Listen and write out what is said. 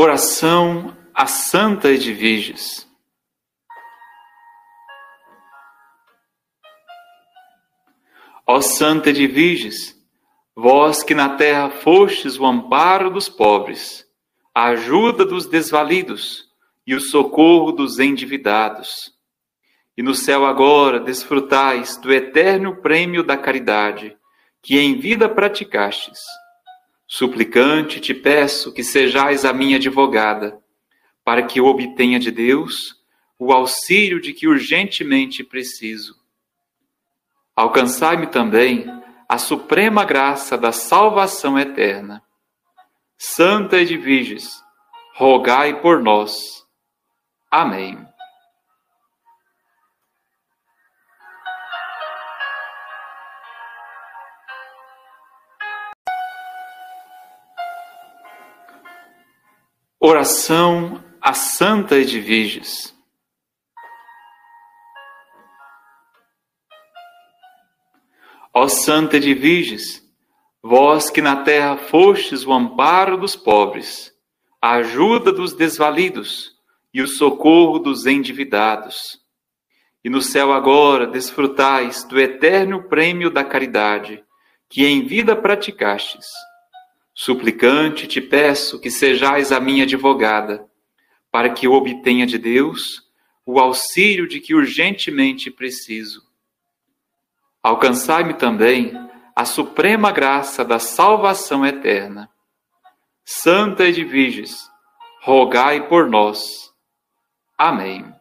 Oração a Santa Edviges. Ó Santa Edviges, vós que na terra fostes o amparo dos pobres, a ajuda dos desvalidos e o socorro dos endividados, e no céu agora desfrutais do eterno prêmio da caridade que em vida praticastes. Suplicante te peço que sejais a minha advogada, para que eu obtenha de Deus o auxílio de que urgentemente preciso. Alcançai-me também a suprema graça da salvação eterna. Santa Edviges, rogai por nós. Amém. Oração a Santa Edviges. Ó Santa Edviges, vós que na terra fostes o amparo dos pobres, a ajuda dos desvalidos e o socorro dos endividados, e no céu agora desfrutais do eterno prêmio da caridade que em vida praticastes Suplicante te peço que sejais a minha advogada, para que obtenha de Deus o auxílio de que urgentemente preciso. Alcançai-me também a suprema graça da salvação eterna. Santa Edviges, rogai por nós. Amém.